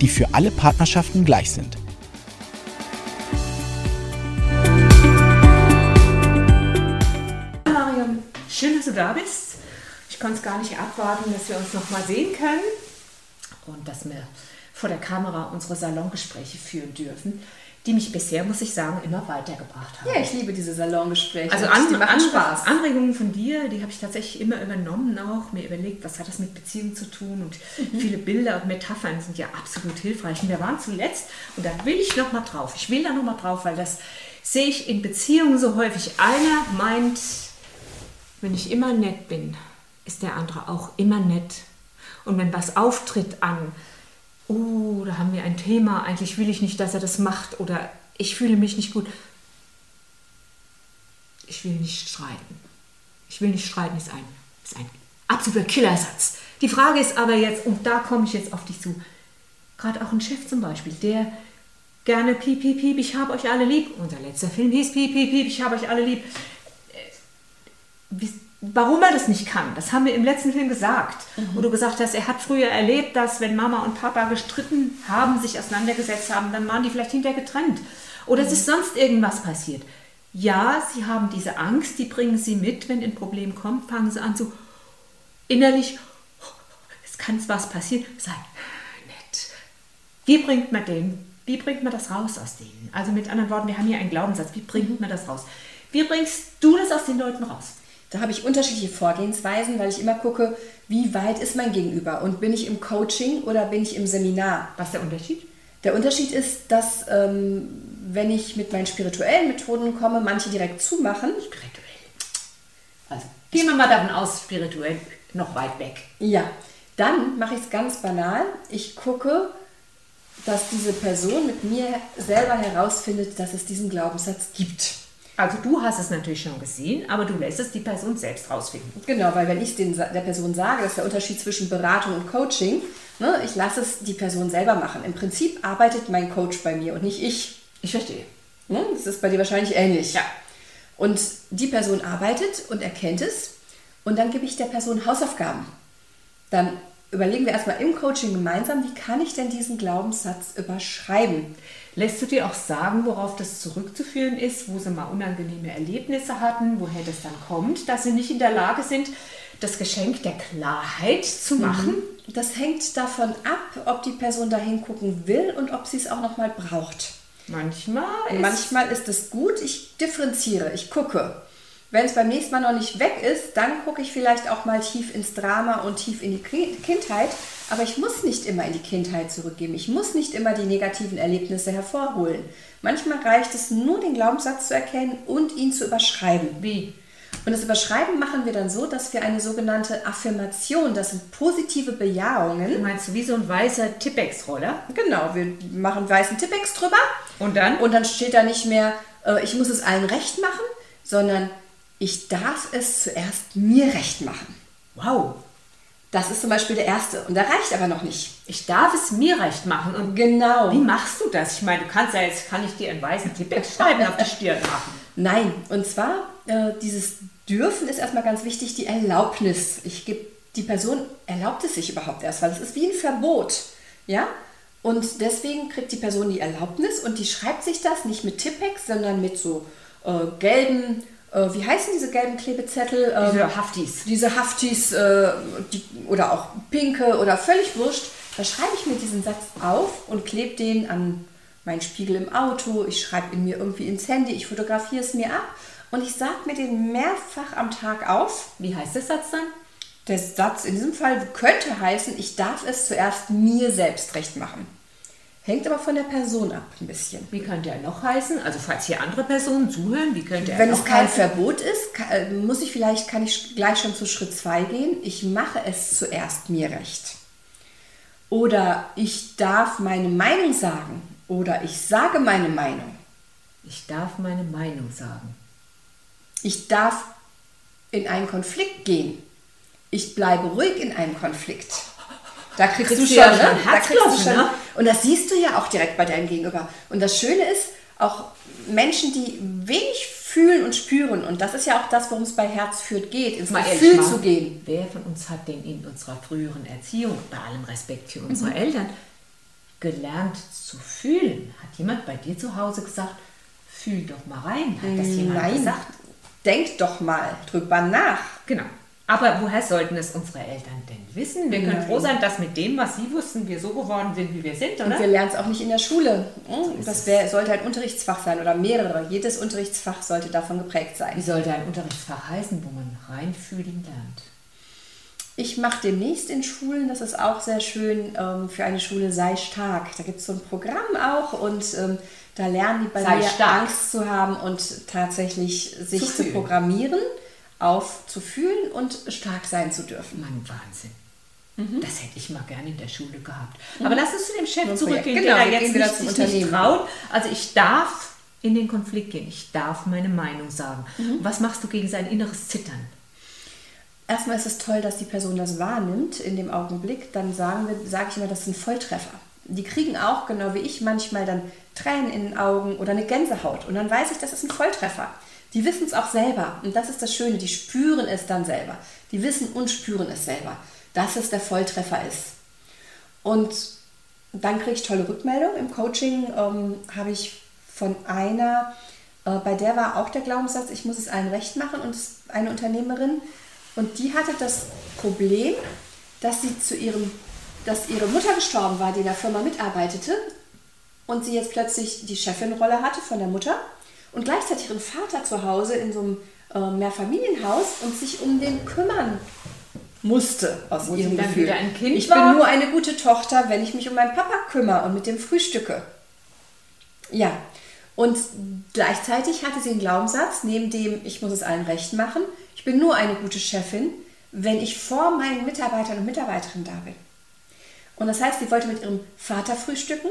die für alle Partnerschaften gleich sind. Marion, schön, dass du da bist. Ich konnte es gar nicht abwarten, dass wir uns noch mal sehen können und dass wir vor der Kamera unsere Salongespräche führen dürfen, die mich bisher, muss ich sagen, immer weitergebracht haben. Ja, ich liebe diese Salongespräche. Also die an, machen an, Spaß. Anregungen von dir, die habe ich tatsächlich immer übernommen auch, mir überlegt, was hat das mit Beziehungen zu tun und Mhm. viele Bilder und Metaphern sind ja absolut hilfreich. Und wir waren zuletzt, und da will ich noch mal drauf, ich will da noch mal drauf, weil das sehe ich in Beziehungen so häufig. Einer meint, wenn ich immer nett bin, ist der andere auch immer nett. Und wenn was auftritt an, oh, da haben wir ein Thema, eigentlich will ich nicht, dass er das macht oder ich fühle mich nicht gut. Ich will nicht streiten. Ich will nicht streiten, ist ein, ist ein absoluter Killersatz. Die Frage ist aber jetzt, und da komme ich jetzt auf dich zu, gerade auch ein Chef zum Beispiel, der gerne piep, piep, piep, ich habe euch alle lieb. Unser letzter Film hieß piep, piep, piep, ich habe euch alle lieb. Wie- Warum er das nicht kann, das haben wir im letzten Film gesagt. Wo du gesagt hast, er hat früher erlebt, dass wenn Mama und Papa gestritten haben, sich auseinandergesetzt haben, dann waren die vielleicht hinterher getrennt. Oder es ist sonst irgendwas passiert. Ja, sie haben diese Angst, die bringen sie mit. Wenn ein Problem kommt, fangen sie an zu innerlich, es kann was passieren. Sei nett. Wie bringt man den? Wie bringt man das raus aus denen? Also mit anderen Worten, wir haben hier einen Glaubenssatz. Wie bringt man das raus? Wie bringst du das aus den Leuten raus? Da habe ich unterschiedliche Vorgehensweisen, weil ich immer gucke, wie weit ist mein Gegenüber und bin ich im Coaching oder bin ich im Seminar. Was ist der Unterschied? Der Unterschied ist, dass ähm, wenn ich mit meinen spirituellen Methoden komme, manche direkt zumachen. Spirituell. Also gehen wir mal davon aus, spirituell noch weit weg. Ja, dann mache ich es ganz banal. Ich gucke, dass diese Person mit mir selber herausfindet, dass es diesen Glaubenssatz gibt. Also du hast es natürlich schon gesehen, aber du lässt es die Person selbst rausfinden. Genau, weil wenn ich den, der Person sage, das ist der Unterschied zwischen Beratung und Coaching, ne, ich lasse es die Person selber machen. Im Prinzip arbeitet mein Coach bei mir und nicht ich. Ich verstehe. Ne? Das ist bei dir wahrscheinlich ähnlich. Ja. Und die Person arbeitet und erkennt es und dann gebe ich der Person Hausaufgaben. Dann überlegen wir erstmal im Coaching gemeinsam, wie kann ich denn diesen Glaubenssatz überschreiben? Lässt du dir auch sagen, worauf das zurückzuführen ist, wo sie mal unangenehme Erlebnisse hatten, woher das dann kommt, dass sie nicht in der Lage sind, das Geschenk der Klarheit zu machen? Das hängt davon ab, ob die Person da hingucken will und ob sie es auch nochmal braucht. Manchmal ist Manchmal ist es gut, ich differenziere, ich gucke. Wenn es beim nächsten Mal noch nicht weg ist, dann gucke ich vielleicht auch mal tief ins Drama und tief in die Ki- Kindheit. Aber ich muss nicht immer in die Kindheit zurückgehen. Ich muss nicht immer die negativen Erlebnisse hervorholen. Manchmal reicht es nur, den Glaubenssatz zu erkennen und ihn zu überschreiben. wie? Und das Überschreiben machen wir dann so, dass wir eine sogenannte Affirmation, das sind positive Bejahungen. Du meinst wie so ein weißer Tippex-Roller? Genau, wir machen weißen Tippex drüber Und dann? Und dann steht da nicht mehr, äh, ich muss es allen recht machen, sondern ich darf es zuerst mir recht machen. Wow, Das ist zum Beispiel der erste. Und der reicht aber noch nicht. ich darf es mir recht machen. Und Genau. wie machst du das? Ich meine, du kannst ja jetzt, kann ich dir einen weißen Tippex schreiben auf die Stirn machen. Nein, und zwar äh, dieses Dürfen ist erstmal ganz wichtig, die Erlaubnis. Ich gebe die Person erlaubt es sich überhaupt erst, weil es ist wie ein Verbot, ja? Und deswegen kriegt die Person die Erlaubnis und die schreibt sich das nicht mit Tippex, sondern mit so äh, gelben, äh, wie heißen diese gelben Klebezettel? Ähm, Diese Haftis. diese Haftis äh, die, oder auch pinke oder völlig wurscht, da schreibe ich mir diesen Satz auf und klebe den an meinen Spiegel im Auto, ich schreibe ihn mir irgendwie ins Handy, ich fotografiere es mir ab und ich sage mir den mehrfach am Tag auf. Wie heißt der Satz dann? Der Satz in diesem Fall könnte heißen, ich darf es zuerst mir selbst recht machen. Hängt aber von der Person ab ein bisschen. Wie könnte er noch heißen? Also falls hier andere Personen zuhören, wie könnte er Wenn noch es kein heißen? Verbot ist, ka- äh, muss ich vielleicht, kann ich gleich schon zu Schritt 2 gehen. Ich mache es zuerst mir recht. Oder ich darf meine Meinung sagen. Oder ich sage meine Meinung. Ich darf meine Meinung sagen. Ich darf in einen Konflikt gehen. Ich bleibe ruhig in einem Konflikt. Da kriegst, Kriegst du schon, ja ne? Da kriegst du schon. ne? Und das siehst du ja auch direkt bei deinem Gegenüber. Und das Schöne ist, auch Menschen, die wenig fühlen und spüren, und das ist ja auch das, worum es bei Herz führt geht, ins Mal Gefühl mal, zu gehen. Wer von uns hat denn in unserer früheren Erziehung, bei allem Respekt für Mhm. unsere Eltern, gelernt zu fühlen? Hat jemand bei dir zu Hause gesagt, fühl doch mal rein? Hat das jemand Nein, gesagt? denk doch mal drüber nach. Genau. Aber woher sollten es unsere Eltern denn wissen? Wir können froh sein, dass mit dem, was sie wussten, wir so geworden sind, wie wir sind, Und oder? wir lernen es auch nicht in der Schule. Hm, Das wär, sollte ein Unterrichtsfach sein oder mehrere. Jedes Unterrichtsfach sollte davon geprägt Wie sein. sollte ein Unterrichtsfach heißen, wo man reinfühlen lernt? Ich mache demnächst in Schulen, das ist auch sehr schön, ähm, für eine Schule Sei stark. Da gibt es so ein Programm auch und ähm, da lernen die bei Sei mir stark. Angst zu haben und tatsächlich sich Zu zu, programmieren, auf zu fühlen und stark sein zu dürfen. Mann, Wahnsinn. Mhm. Das hätte ich mal gerne in der Schule gehabt. Aber lass uns zu dem Chef ein zurückgehen, der Genau, wir jetzt nicht, zum sich nicht traut. Also ich darf in den Konflikt gehen. Ich darf meine Meinung sagen. Mhm. Was machst du gegen sein inneres Zittern? Erstmal ist es toll, dass die Person das wahrnimmt in dem Augenblick. Dann sagen wir, sage ich immer, das sind Volltreffer. Die kriegen auch, genau wie ich, manchmal dann Tränen in den Augen oder eine Gänsehaut. Und dann weiß ich, das ist ein Volltreffer. Die wissen es auch selber. Und das ist das Schöne, die spüren es dann selber. Die wissen und spüren es selber, dass es der Volltreffer ist. Und dann kriege ich tolle Rückmeldung. Im Coaching ähm, habe ich von einer, äh, bei der war auch der Glaubenssatz, ich muss es allen recht machen und eine Unternehmerin. Und die hatte das Problem, dass sie zu ihrem, dass ihre Mutter gestorben war, die in der Firma mitarbeitete und sie jetzt plötzlich die Chefinrolle hatte von der Mutter und gleichzeitig ihren Vater zu Hause in so einem äh, Mehrfamilienhaus und sich um den kümmern musste aus Wo ihrem dann Gefühl. wieder ein Kind ich war? bin nur eine gute Tochter, wenn ich mich um meinen Papa kümmere und mit dem frühstücke. Ja, und gleichzeitig hatte sie einen Glaubenssatz, neben dem ich muss es allen recht machen. Ich bin nur eine gute Chefin, wenn ich vor meinen Mitarbeitern und Mitarbeiterinnen da bin. Und das heißt, sie wollte mit ihrem Vater frühstücken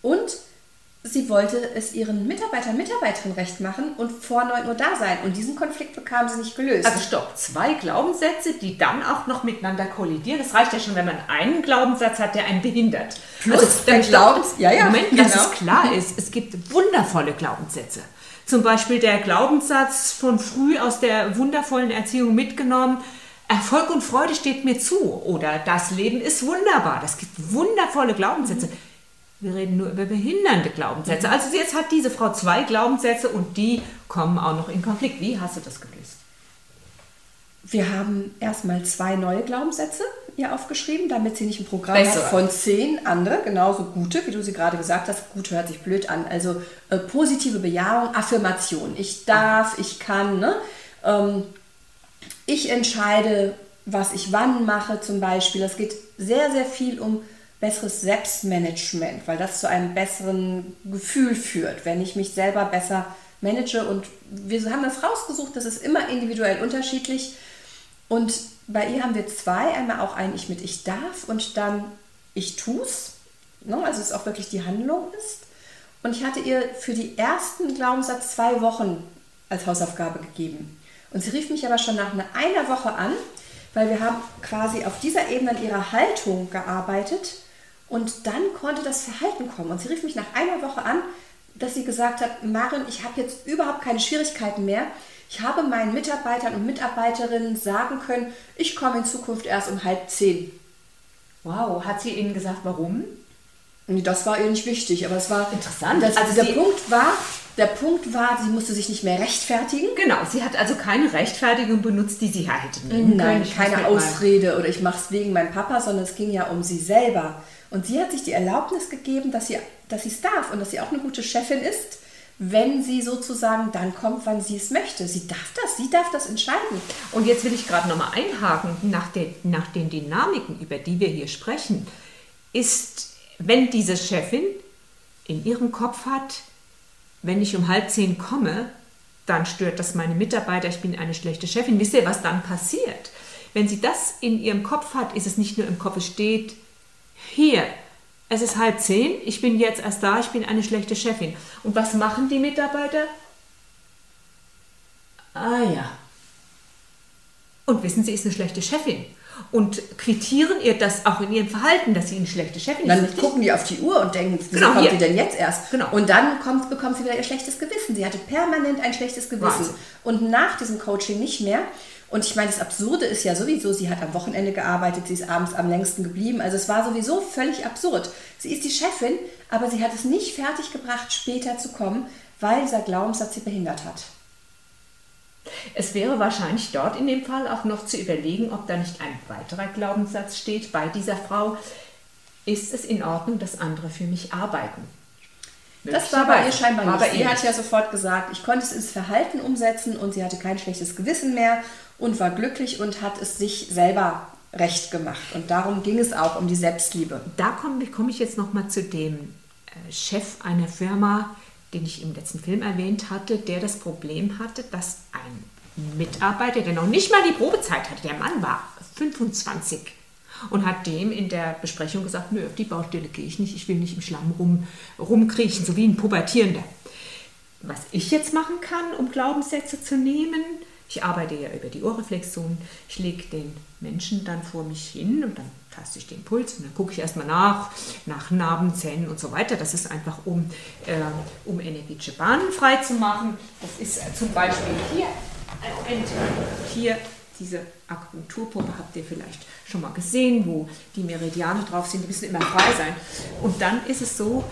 und sie wollte es ihren Mitarbeitern Mitarbeiterinnen recht machen und vor 9 Uhr da sein. Und diesen Konflikt bekam sie nicht gelöst. Also stopp, zwei Glaubenssätze, die dann auch noch miteinander kollidieren. Das reicht ja schon, wenn man einen Glaubenssatz hat, der einen behindert. Plus also der. Glaubens- ja, ja, Moment, genau. dass es klar ist, es gibt wundervolle Glaubenssätze. Zum Beispiel der Glaubenssatz von früh aus der wundervollen Erziehung mitgenommen, Erfolg und Freude steht mir zu oder das Leben ist wunderbar. Das gibt wundervolle Glaubenssätze. Wir reden nur über behindernde Glaubenssätze. Also jetzt hat diese Frau zwei Glaubenssätze und die kommen auch noch in Konflikt. Wie hast du das gelöst? Wir haben erstmal zwei neue Glaubenssätze ihr aufgeschrieben, damit sie nicht ein Programm Bessere. hat von zehn andere, genauso gute, wie du sie gerade gesagt hast. Gut hört sich blöd an. Also äh, positive Bejahung, Affirmation. Ich darf, ich kann. Ne? Ähm, ich entscheide, was ich wann mache zum Beispiel. Es geht sehr, sehr viel um besseres Selbstmanagement, weil das zu einem besseren Gefühl führt, wenn ich mich selber besser manage. Und wir haben das rausgesucht, das ist immer individuell unterschiedlich. Und bei ihr haben wir zwei, einmal auch ein Ich mit Ich darf und dann Ich tu's. Ne? Also es auch wirklich die Handlung ist. Und ich hatte ihr für die ersten Glaubenssatz zwei Wochen als Hausaufgabe gegeben. Und sie rief mich aber schon nach einer Woche an, weil wir haben quasi auf dieser Ebene an ihrer Haltung gearbeitet und dann konnte das Verhalten kommen. Und sie rief mich nach einer Woche an, dass sie gesagt hat, Marin, ich habe jetzt überhaupt keine Schwierigkeiten mehr. Ich habe meinen Mitarbeitern und Mitarbeiterinnen sagen können, ich komme in Zukunft erst um halb zehn. Wow, hat sie Ihnen gesagt, warum? Nee, das war ihr nicht wichtig, aber es war Interessant. Also der Punkt war, der Punkt war, sie musste sich nicht mehr rechtfertigen. Genau, sie hat also keine Rechtfertigung benutzt, die sie ja hätte nehmen Nein, können. Muss keine Ausrede oder ich mache es wegen meinem Papa, sondern es ging ja um sie selber. Und sie hat sich die Erlaubnis gegeben, dass sie dass es darf und dass sie auch eine gute Chefin ist, wenn sie sozusagen dann kommt, wann sie es möchte. Sie darf das, sie darf das entscheiden. Und jetzt will ich gerade nochmal einhaken nach, den- nach den Dynamiken, über die wir hier sprechen, ist, wenn diese Chefin in ihrem Kopf hat, wenn ich um halb zehn komme, dann stört das meine Mitarbeiter, ich bin eine schlechte Chefin. Wisst ihr, was dann passiert? Wenn sie das in ihrem Kopf hat, ist es nicht nur im Kopf, es steht hier, es ist halb zehn, ich bin jetzt erst da, ich bin eine schlechte Chefin. Und was machen die Mitarbeiter? Ah ja. Und wissen Sie, ist eine schlechte Chefin. Und quittieren ihr das auch in ihrem Verhalten, dass sie eine schlechte Chefin ist. Dann richtig? gucken die auf die Uhr und denken, wieso Genau, kommt hier. die denn jetzt erst? Genau. Und dann kommt, bekommt sie wieder ihr schlechtes Gewissen. Sie hatte permanent ein schlechtes Gewissen. Wahnsinn. Und nach diesem Coaching nicht mehr. Und ich meine, das Absurde ist ja sowieso, sie hat am Wochenende gearbeitet, sie ist abends am längsten geblieben. Also es war sowieso völlig absurd. Sie ist die Chefin, aber sie hat es nicht fertiggebracht, später zu kommen, weil dieser Glaubenssatz sie behindert hat. Es wäre wahrscheinlich dort in dem Fall auch noch zu überlegen, ob da nicht ein weiterer Glaubenssatz steht bei dieser Frau. Ist es in Ordnung, dass andere für mich arbeiten? Das war bei ihr scheinbar nicht. bei Sie ihr hat ja sofort gesagt, ich konnte es ins Verhalten umsetzen und sie hatte kein schlechtes Gewissen mehr und war glücklich und hat es sich selber recht gemacht. Und darum ging es auch um die Selbstliebe. Da komme komm ich jetzt noch mal zu dem äh, Chef einer Firma, den ich im letzten Film erwähnt hatte, der das Problem hatte, dass ein Mitarbeiter, der noch nicht mal die Probezeit hatte, der Mann war 25 und hat dem in der Besprechung gesagt, nö, auf die Baustelle gehe ich nicht, ich will nicht im Schlamm rum, rumkriechen, so wie ein Pubertierender. Was ich jetzt machen kann, um Glaubenssätze zu nehmen, ich arbeite ja über die Ohrreflexion, ich lege den Menschen dann vor mich hin und dann taste ich den Puls und dann gucke ich erstmal nach, nach Narben, Zähnen und so weiter. Das ist einfach, um, äh, um energetische Bahnen frei zu machen. Das ist äh, zum Beispiel hier, Moment, hier diese Akupunkturpuppe habt ihr vielleicht schon mal gesehen, wo die Meridiane drauf sind, die müssen immer frei sein. Und dann ist es so,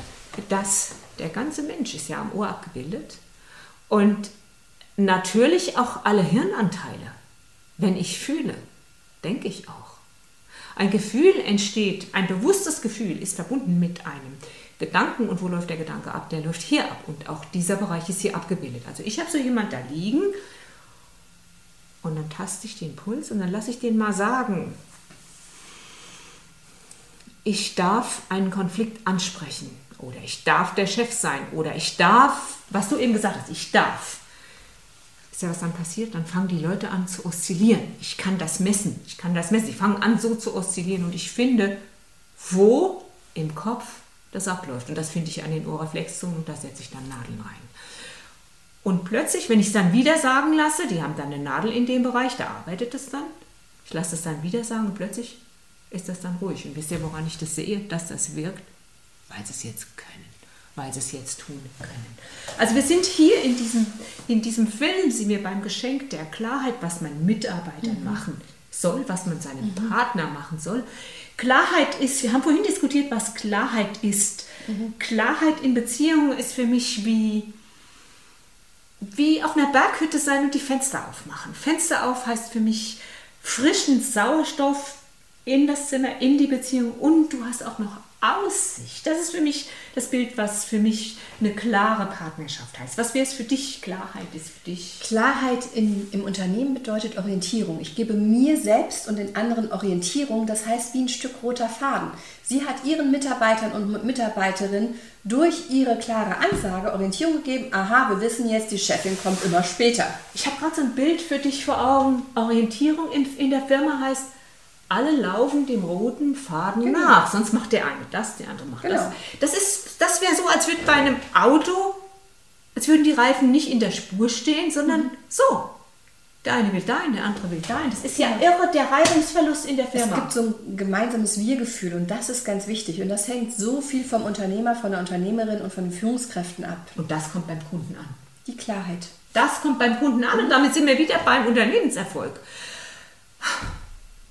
dass der ganze Mensch ist ja am Ohr abgebildet und natürlich auch alle Hirnanteile. Wenn ich fühle, denke ich auch. Ein Gefühl entsteht, ein bewusstes Gefühl ist verbunden mit einem Gedanken. Und wo läuft der Gedanke ab? Der läuft hier ab. Und auch dieser Bereich ist hier abgebildet. Also ich habe so jemand da liegen und dann taste ich den Puls und dann lasse ich den mal sagen. Ich darf einen Konflikt ansprechen oder ich darf der Chef sein oder ich darf, was du eben gesagt hast, ich darf. Ist ja was dann passiert? Dann fangen die Leute an zu oszillieren. Ich kann das messen. Ich kann das messen. Sie fangen an so zu oszillieren und ich finde, wo im Kopf das abläuft. Und das finde ich an den Ohrreflexzonen und da setze ich dann Nadeln rein. Und plötzlich, wenn ich es dann wieder sagen lasse, die haben dann eine Nadel in dem Bereich, da arbeitet es dann. Ich lasse es dann wieder sagen und plötzlich ist das dann ruhig. Und wisst ihr, woran ich das sehe, dass das wirkt? Weil sie es jetzt können, weil sie es jetzt tun können. Also wir sind hier in diesem, in diesem Film, sind wir beim Geschenk der Klarheit, was man Mitarbeitern machen soll, was man seinem Partner machen soll. Klarheit ist, wir haben vorhin diskutiert, was Klarheit ist. Klarheit in Beziehungen ist für mich wie, wie auf einer Berghütte sein und die Fenster aufmachen. Fenster auf heißt für mich frischen Sauerstoff in das Zimmer, in die Beziehung und du hast auch noch Aussicht. Das ist für mich das Bild, was für mich eine klare Partnerschaft heißt. Was wäre es für dich? Klarheit ist für dich. Klarheit in, im Unternehmen bedeutet Orientierung. Ich gebe mir selbst und den anderen Orientierung, das heißt wie ein Stück roter Faden. Sie hat ihren Mitarbeitern und Mitarbeiterinnen durch ihre klare Ansage Orientierung gegeben. Aha, wir wissen jetzt, die Chefin kommt immer später. Ich habe gerade so ein Bild für dich vor Augen. Orientierung in, in der Firma heißt, alle laufen dem roten Faden nach. Sonst macht der eine das, der andere macht Genau. das. Das, ist, das wäre so, als würde bei einem Auto, als würden die Reifen nicht in der Spur stehen, sondern so. Der eine will dahin, der andere will dahin. Das ist ja irre, der Reibungsverlust in der Es Firma. gibt so ein gemeinsames Wir-Gefühl und das ist ganz wichtig. Und das hängt so viel vom Unternehmer, von der Unternehmerin und von den Führungskräften ab. Und das kommt beim Kunden an. Die Klarheit. Das kommt beim Kunden an und damit sind wir wieder beim Unternehmenserfolg.